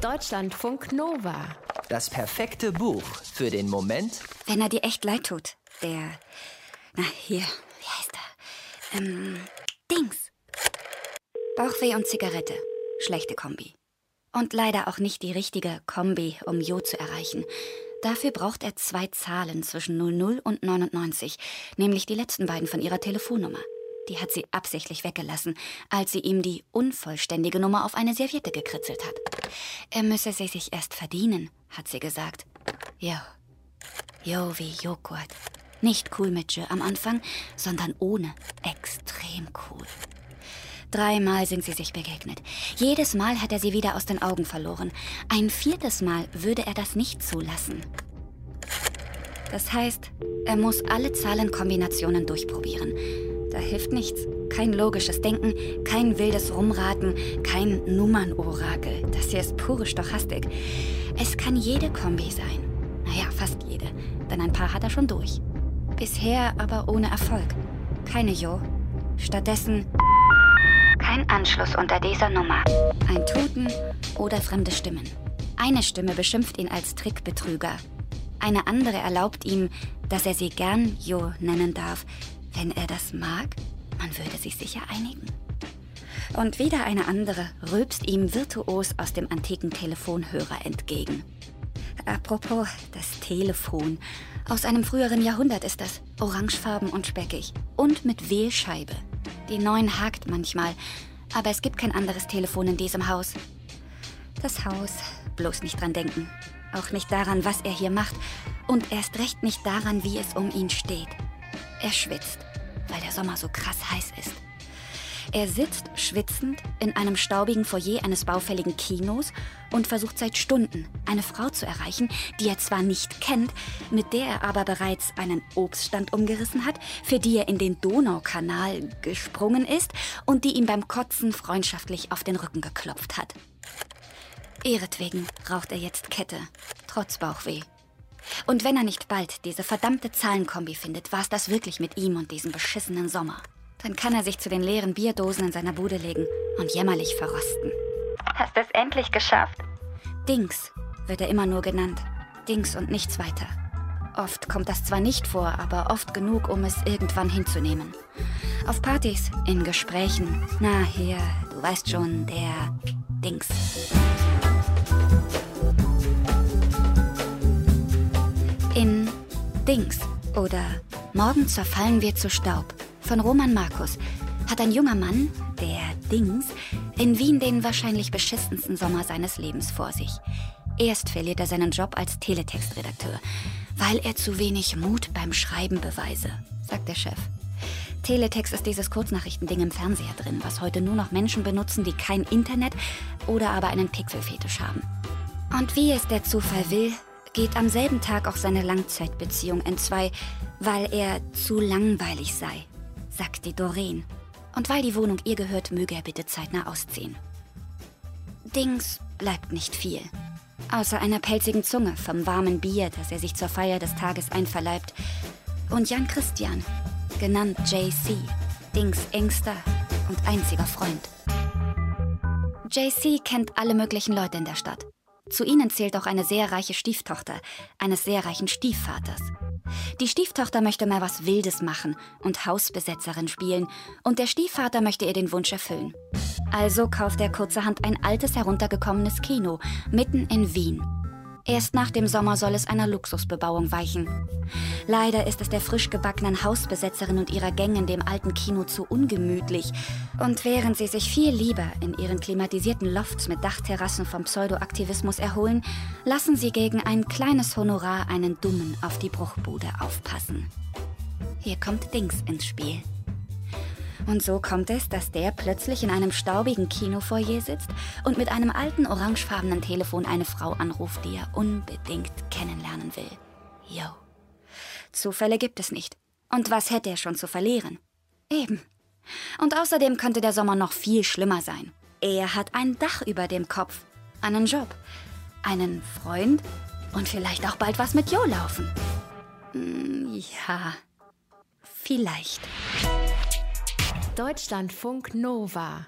Deutschlandfunk Nova. Das perfekte Buch für den Moment, Wenn er dir echt leid tut. Der. Na, hier. Wie heißt er? Ähm. Dings. Bauchweh und Zigarette. Schlechte Kombi. Und leider auch nicht die richtige Kombi, um Jo zu erreichen. Dafür braucht er zwei Zahlen zwischen 00 und 99, nämlich die letzten beiden von ihrer Telefonnummer. Die hat sie absichtlich weggelassen, als sie ihm die unvollständige Nummer auf eine Serviette gekritzelt hat. Er müsse sie sich erst verdienen, hat sie gesagt. Jo. Jo wie Joghurt. Nicht cool mit Je am Anfang, sondern ohne. Extrem cool. Dreimal sind sie sich begegnet. Jedes Mal hat er sie wieder aus den Augen verloren. Ein viertes Mal würde er das nicht zulassen. Das heißt, er muss alle Zahlenkombinationen durchprobieren. Da hilft nichts. Kein logisches Denken, kein wildes Rumraten, kein Nummernorakel. Das hier ist pure Stochastik. Es kann jede Kombi sein. Naja, fast jede. Denn ein paar hat er schon durch. Bisher aber ohne Erfolg. Keine Jo. Stattdessen kein Anschluss unter dieser Nummer. Ein Tuten oder fremde Stimmen. Eine Stimme beschimpft ihn als Trickbetrüger. Eine andere erlaubt ihm, dass er sie gern Jo nennen darf, wenn er das mag. Man würde sich sicher einigen. Und wieder eine andere rülpst ihm virtuos aus dem antiken Telefonhörer entgegen. Apropos, das Telefon. Aus einem früheren Jahrhundert ist das. Orangefarben und speckig. Und mit Wählscheibe. Die neuen hakt manchmal. Aber es gibt kein anderes Telefon in diesem Haus. Das Haus. Bloß nicht dran denken. Auch nicht daran, was er hier macht. Und erst recht nicht daran, wie es um ihn steht. Er schwitzt, weil der Sommer so krass heiß ist. Er sitzt schwitzend in einem staubigen Foyer eines baufälligen Kinos und versucht seit Stunden, eine Frau zu erreichen, die er zwar nicht kennt, mit der er aber bereits einen Obststand umgerissen hat, für die er in den Donaukanal gesprungen ist und die ihm beim Kotzen freundschaftlich auf den Rücken geklopft hat. Ihretwegen raucht er jetzt Kette, trotz Bauchweh. Und wenn er nicht bald diese verdammte Zahlenkombi findet, war's das wirklich mit ihm und diesem beschissenen Sommer. Dann kann er sich zu den leeren Bierdosen in seiner Bude legen und jämmerlich verrosten. Hast es endlich geschafft? Dings wird er immer nur genannt. Dings und nichts weiter. Oft kommt das zwar nicht vor, aber oft genug, um es irgendwann hinzunehmen. Auf Partys, in Gesprächen. Na, hier, du weißt schon, der Dings. In Dings oder Morgen zerfallen wir zu Staub von Roman Markus hat ein junger Mann, der Dings, in Wien den wahrscheinlich beschissensten Sommer seines Lebens vor sich. Erst verliert er seinen Job als Teletextredakteur, weil er zu wenig Mut beim Schreiben beweise, sagt der Chef. Teletext ist dieses Kurznachrichtending im Fernseher drin, was heute nur noch Menschen benutzen, die kein Internet oder aber einen Pixelfetisch haben. Und wie es der Zufall will, geht am selben Tag auch seine Langzeitbeziehung entzwei, weil er zu langweilig sei, sagt die Doreen. Und weil die Wohnung ihr gehört, möge er bitte zeitnah ausziehen. Dings bleibt nicht viel. Außer einer pelzigen Zunge vom warmen Bier, das er sich zur Feier des Tages einverleibt. Und Jan Christian, genannt JC, Dings engster und einziger Freund. JC kennt alle möglichen Leute in der Stadt. Zu ihnen zählt auch eine sehr reiche Stieftochter eines sehr reichen Stiefvaters. Die Stieftochter möchte mal was Wildes machen und Hausbesetzerin spielen, und der Stiefvater möchte ihr den Wunsch erfüllen. Also kauft er kurzerhand ein altes heruntergekommenes Kino mitten in Wien. Erst nach dem Sommer soll es einer Luxusbebauung weichen. Leider ist es der frisch gebackenen Hausbesetzerin und ihrer Gang in dem alten Kino zu ungemütlich. Und während sie sich viel lieber in ihren klimatisierten Lofts mit Dachterrassen vom Pseudoaktivismus erholen, lassen sie gegen ein kleines Honorar einen Dummen auf die Bruchbude aufpassen. Hier kommt Dings ins Spiel. Und so kommt es, dass der plötzlich in einem staubigen Kinofoyer sitzt und mit einem alten orangefarbenen Telefon eine Frau anruft, die er unbedingt kennenlernen will. Yo. Zufälle gibt es nicht. Und was hätte er schon zu verlieren? Eben. Und außerdem könnte der Sommer noch viel schlimmer sein. Er hat ein Dach über dem Kopf, einen Job, einen Freund und vielleicht auch bald was mit Jo laufen. Hm, ja, vielleicht. Deutschlandfunk Nova